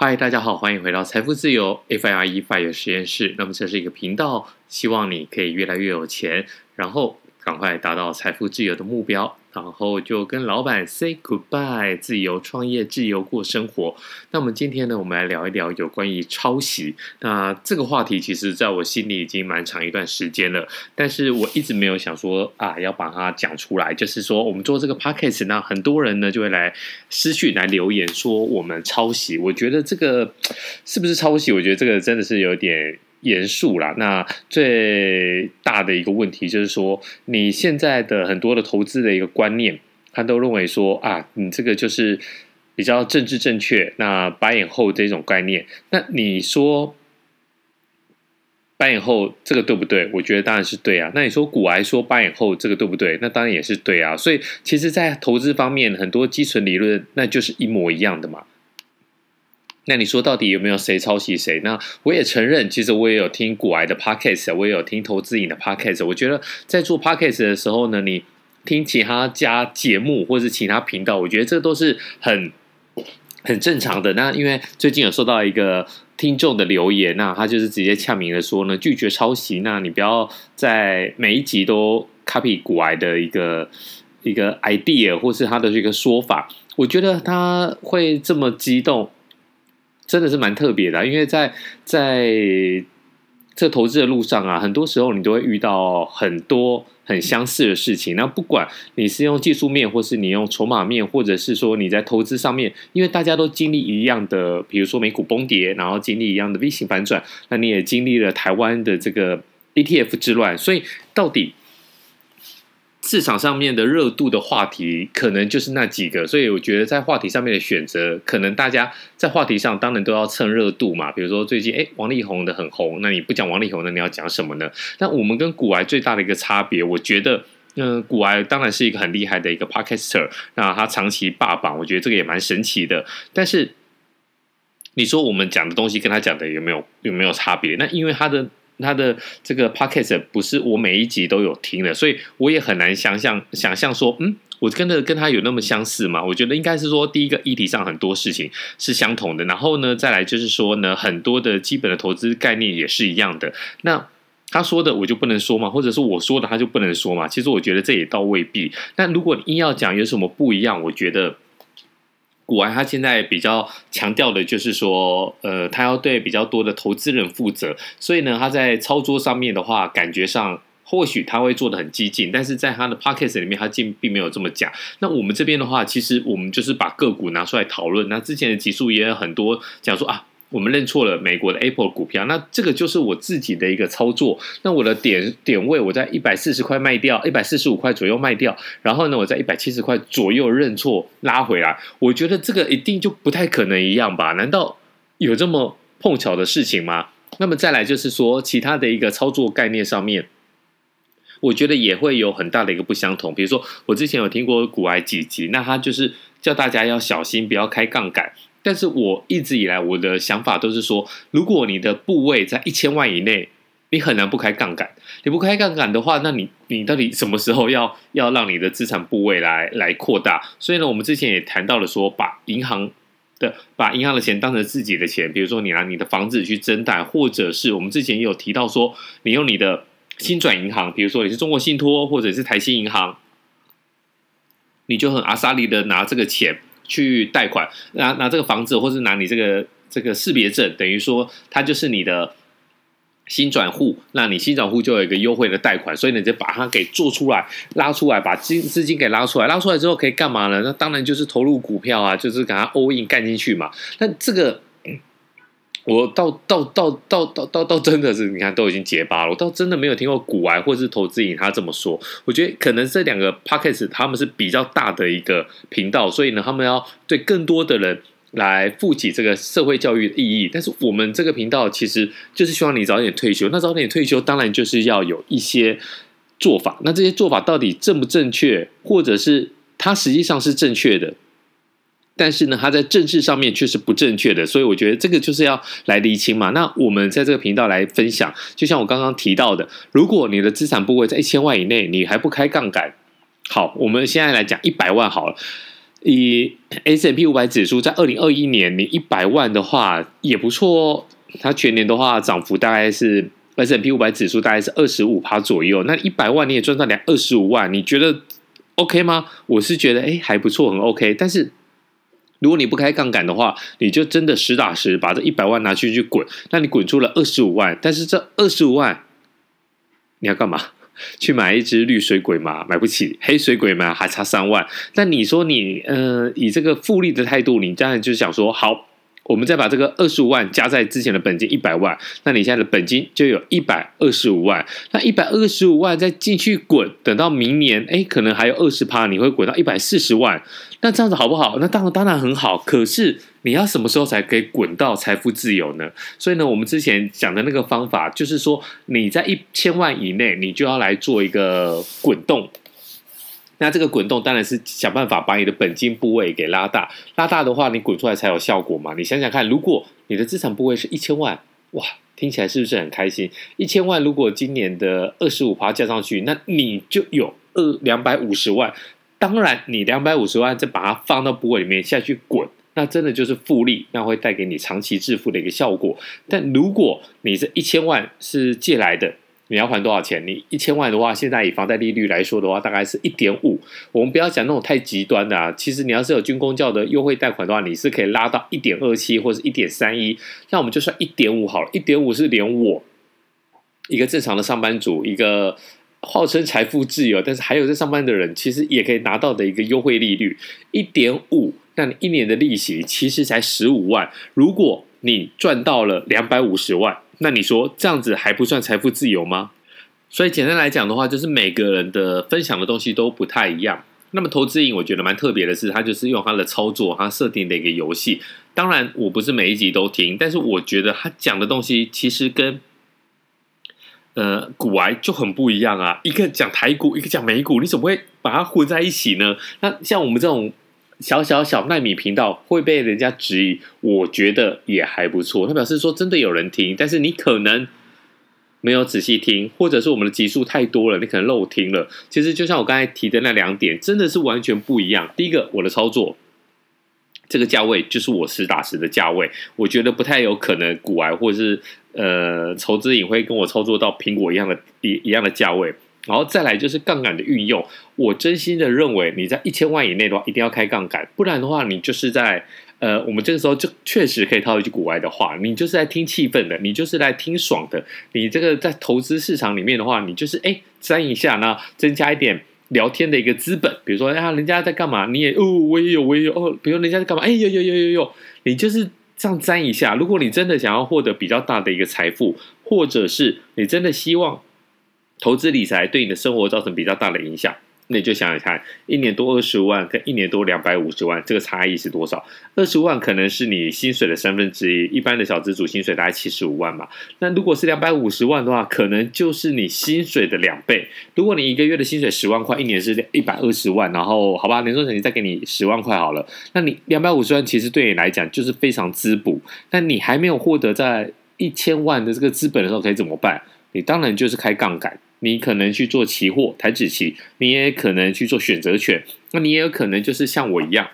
嗨，大家好，欢迎回到财富自由 FIRE FIRE 实验室。那么这是一个频道，希望你可以越来越有钱，然后赶快达到财富自由的目标。然后就跟老板 say goodbye，自由创业，自由过生活。那么今天呢，我们来聊一聊有关于抄袭。那这个话题其实在我心里已经蛮长一段时间了，但是我一直没有想说啊，要把它讲出来。就是说，我们做这个 podcast，那很多人呢就会来私讯来留言说我们抄袭。我觉得这个是不是抄袭？我觉得这个真的是有点。严肃啦，那最大的一个问题就是说，你现在的很多的投资的一个观念，他都认为说啊，你这个就是比较政治正确，那 buy and hold 这种概念，那你说 buy and hold 这个对不对？我觉得当然是对啊。那你说股癌说 buy and hold 这个对不对？那当然也是对啊。所以其实，在投资方面，很多基础理论那就是一模一样的嘛。那你说到底有没有谁抄袭谁？那我也承认，其实我也有听股癌的 podcast，我也有听投资影的 podcast。我觉得在做 podcast 的时候呢，你听其他家节目或者是其他频道，我觉得这都是很很正常的。那因为最近有收到一个听众的留言，那他就是直接呛明的说呢，拒绝抄袭。那你不要在每一集都 copy 股癌的一个一个 idea 或是他的这个说法。我觉得他会这么激动。真的是蛮特别的，因为在在这投资的路上啊，很多时候你都会遇到很多很相似的事情。那不管你是用技术面，或是你用筹码面，或者是说你在投资上面，因为大家都经历一样的，比如说美股崩跌，然后经历一样的 V 型反转，那你也经历了台湾的这个 ETF 之乱，所以到底，市场上面的热度的话题可能就是那几个，所以我觉得在话题上面的选择，可能大家在话题上当然都要蹭热度嘛。比如说最近哎，王力宏的很红，那你不讲王力宏，那你要讲什么呢？那我们跟古癌最大的一个差别，我觉得，嗯，古埃当然是一个很厉害的一个 podcaster，那他长期霸榜，我觉得这个也蛮神奇的。但是你说我们讲的东西跟他讲的有没有有没有差别？那因为他的。他的这个 podcast 不是我每一集都有听的，所以我也很难想象想象说，嗯，我跟的跟他有那么相似吗？我觉得应该是说，第一个议题上很多事情是相同的，然后呢，再来就是说呢，很多的基本的投资概念也是一样的。那他说的我就不能说嘛，或者是我说的他就不能说嘛？其实我觉得这也倒未必。但如果你硬要讲有什么不一样，我觉得。股癌他现在比较强调的就是说，呃，他要对比较多的投资人负责，所以呢，他在操作上面的话，感觉上或许他会做的很激进，但是在他的 podcast 里面，他竟并没有这么讲。那我们这边的话，其实我们就是把个股拿出来讨论。那之前的集数也有很多讲说啊。我们认错了美国的 Apple 股票，那这个就是我自己的一个操作。那我的点点位，我在一百四十块卖掉，一百四十五块左右卖掉，然后呢，我在一百七十块左右认错拉回来。我觉得这个一定就不太可能一样吧？难道有这么碰巧的事情吗？那么再来就是说，其他的一个操作概念上面，我觉得也会有很大的一个不相同。比如说，我之前有听过股癌几集，那他就是叫大家要小心，不要开杠杆。但是我一直以来我的想法都是说，如果你的部位在一千万以内，你很难不开杠杆。你不开杠杆的话，那你你到底什么时候要要让你的资产部位来来扩大？所以呢，我们之前也谈到了说，把银行的把银行的钱当成自己的钱，比如说你拿你的房子去增贷，或者是我们之前也有提到说，你用你的新转银行，比如说你是中国信托或者是台新银行，你就很阿莎力的拿这个钱。去贷款，拿拿这个房子，或是拿你这个这个识别证，等于说它就是你的新转户，那你新转户就有一个优惠的贷款，所以你就把它给做出来，拉出来，把资资金给拉出来，拉出来之后可以干嘛呢？那当然就是投入股票啊，就是给它 all in 干进去嘛。那这个。我倒倒倒倒倒倒倒真的是，你看都已经结巴了。我倒真的没有听过股癌或是投资瘾他这么说。我觉得可能这两个 podcast 他们是比较大的一个频道，所以呢，他们要对更多的人来负起这个社会教育的意义。但是我们这个频道其实就是希望你早点退休。那早点退休，当然就是要有一些做法。那这些做法到底正不正确，或者是它实际上是正确的？但是呢，它在政治上面却是不正确的，所以我觉得这个就是要来厘清嘛。那我们在这个频道来分享，就像我刚刚提到的，如果你的资产部位在一千万以内，你还不开杠杆，好，我们现在来讲一百万好了。以 S M P 五百指数在二零二一年，你一百万的话也不错哦。它全年的话涨幅大概是 S M P 五百指数大概是二十五趴左右。那一百万你也赚到两二十五万，你觉得 OK 吗？我是觉得哎还不错，很 OK。但是如果你不开杠杆的话，你就真的实打实把这一百万拿去去滚，那你滚出了二十五万，但是这二十五万你要干嘛？去买一只绿水鬼嘛，买不起；黑水鬼嘛，还差三万。那你说你呃，以这个复利的态度，你当然就想说，好，我们再把这个二十五万加在之前的本金一百万，那你现在的本金就有一百二十五万。那一百二十五万再进去滚，等到明年，哎，可能还有二十趴，你会滚到一百四十万。那这样子好不好？那当然当然很好。可是你要什么时候才可以滚到财富自由呢？所以呢，我们之前讲的那个方法，就是说你在一千万以内，你就要来做一个滚动。那这个滚动当然是想办法把你的本金部位给拉大，拉大的话，你滚出来才有效果嘛。你想想看，如果你的资产部位是一千万，哇，听起来是不是很开心？一千万如果今年的二十五趴加上去，那你就有二两百五十万。当然，你两百五十万再把它放到部位里面下去滚，那真的就是复利，那会带给你长期致富的一个效果。但如果你这一千万是借来的，你要还多少钱？你一千万的话，现在以房贷利率来说的话，大概是一点五。我们不要讲那种太极端的啊，其实你要是有军工教的优惠贷款的话，你是可以拉到一点二七或者一点三一。那我们就算一点五好了，一点五是连我一个正常的上班族一个。号称财富自由，但是还有在上班的人，其实也可以拿到的一个优惠利率一点五，那你一年的利息其实才十五万。如果你赚到了两百五十万，那你说这样子还不算财富自由吗？所以简单来讲的话，就是每个人的分享的东西都不太一样。那么投资瘾，我觉得蛮特别的是，它就是用它的操作，它设定的一个游戏。当然，我不是每一集都听，但是我觉得他讲的东西其实跟。呃，股癌就很不一样啊，一个讲台股，一个讲美股，你怎么会把它混在一起呢？那像我们这种小小小奈米频道会被人家质疑，我觉得也还不错。他表示说真的有人听，但是你可能没有仔细听，或者是我们的集数太多了，你可能漏听了。其实就像我刚才提的那两点，真的是完全不一样。第一个，我的操作。这个价位就是我实打实的价位，我觉得不太有可能股癌或者是呃投资瘾会跟我操作到苹果一样的一一样的价位，然后再来就是杠杆的运用，我真心的认为你在一千万以内的话一定要开杠杆，不然的话你就是在呃我们这个时候就确实可以套一句古外的话，你就是在听气氛的，你就是来听爽的，你这个在投资市场里面的话，你就是哎沾一下呢，增加一点。聊天的一个资本，比如说啊，人家在干嘛，你也哦，我也有，我也有哦。比如人家在干嘛，哎，有有有有有，你就是这样沾一下。如果你真的想要获得比较大的一个财富，或者是你真的希望投资理财对你的生活造成比较大的影响。那你就想想看，一年多二十万跟一年多两百五十万，这个差异是多少？二十万可能是你薪水的三分之一，一般的小资主薪水大概七十五万嘛。那如果是两百五十万的话，可能就是你薪水的两倍。如果你一个月的薪水十万块，一年是一百二十万，然后好吧，年终奖金再给你十万块好了，那你两百五十万其实对你来讲就是非常滋补。但你还没有获得在一千万的这个资本的时候，可以怎么办？你当然就是开杠杆。你可能去做期货、台指期，你也可能去做选择权，那你也有可能就是像我一样，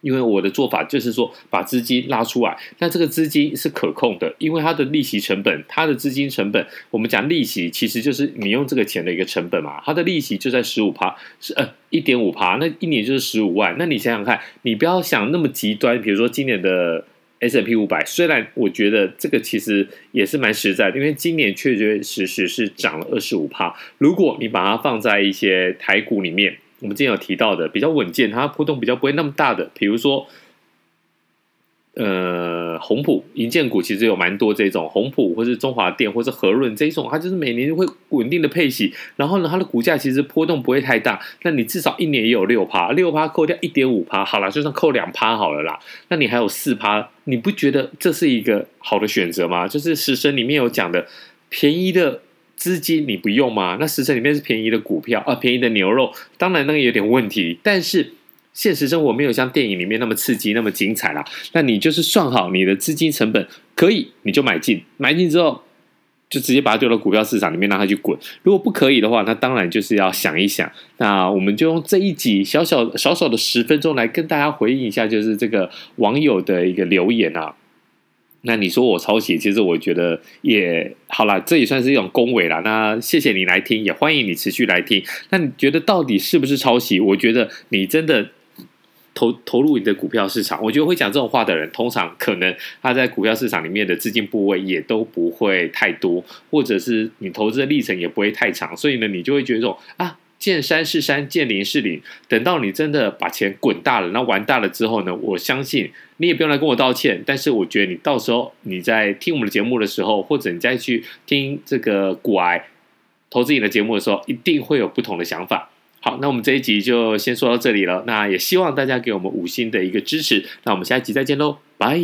因为我的做法就是说把资金拉出来，那这个资金是可控的，因为它的利息成本、它的资金成本，我们讲利息其实就是你用这个钱的一个成本嘛，它的利息就在十五趴，是呃一点五趴，那一年就是十五万，那你想想看，你不要想那么极端，比如说今年的。S&P 五百，虽然我觉得这个其实也是蛮实在的，因为今年确确实实是涨了二十五趴。如果你把它放在一些台股里面，我们之前有提到的比较稳健，它波动比较不会那么大的，比如说。呃，宏普银建股其实有蛮多这种宏普，或是中华电，或是和润这种，它就是每年会稳定的配息。然后呢，它的股价其实波动不会太大。那你至少一年也有六趴，六趴扣掉一点五趴，好了，就算扣两趴好了啦。那你还有四趴，你不觉得这是一个好的选择吗？就是食神里面有讲的，便宜的资金你不用吗？那食神里面是便宜的股票啊，便宜的牛肉，当然那个有点问题，但是。现实生活没有像电影里面那么刺激、那么精彩啦。那你就是算好你的资金成本，可以你就买进，买进之后就直接把它丢到股票市场里面让它去滚。如果不可以的话，那当然就是要想一想。那我们就用这一集小小少少的十分钟来跟大家回应一下，就是这个网友的一个留言啊。那你说我抄袭，其实我觉得也好啦，这也算是一种恭维啦。那谢谢你来听，也欢迎你持续来听。那你觉得到底是不是抄袭？我觉得你真的。投投入你的股票市场，我觉得会讲这种话的人，通常可能他在股票市场里面的资金部位也都不会太多，或者是你投资的历程也不会太长，所以呢，你就会觉得这种啊，见山是山，见林是林。等到你真的把钱滚大了，那玩大了之后呢，我相信你也不用来跟我道歉。但是我觉得你到时候你在听我们的节目的时候，或者你再去听这个股癌投资你的节目的时候，一定会有不同的想法。好，那我们这一集就先说到这里了。那也希望大家给我们五星的一个支持。那我们下一集再见喽，拜。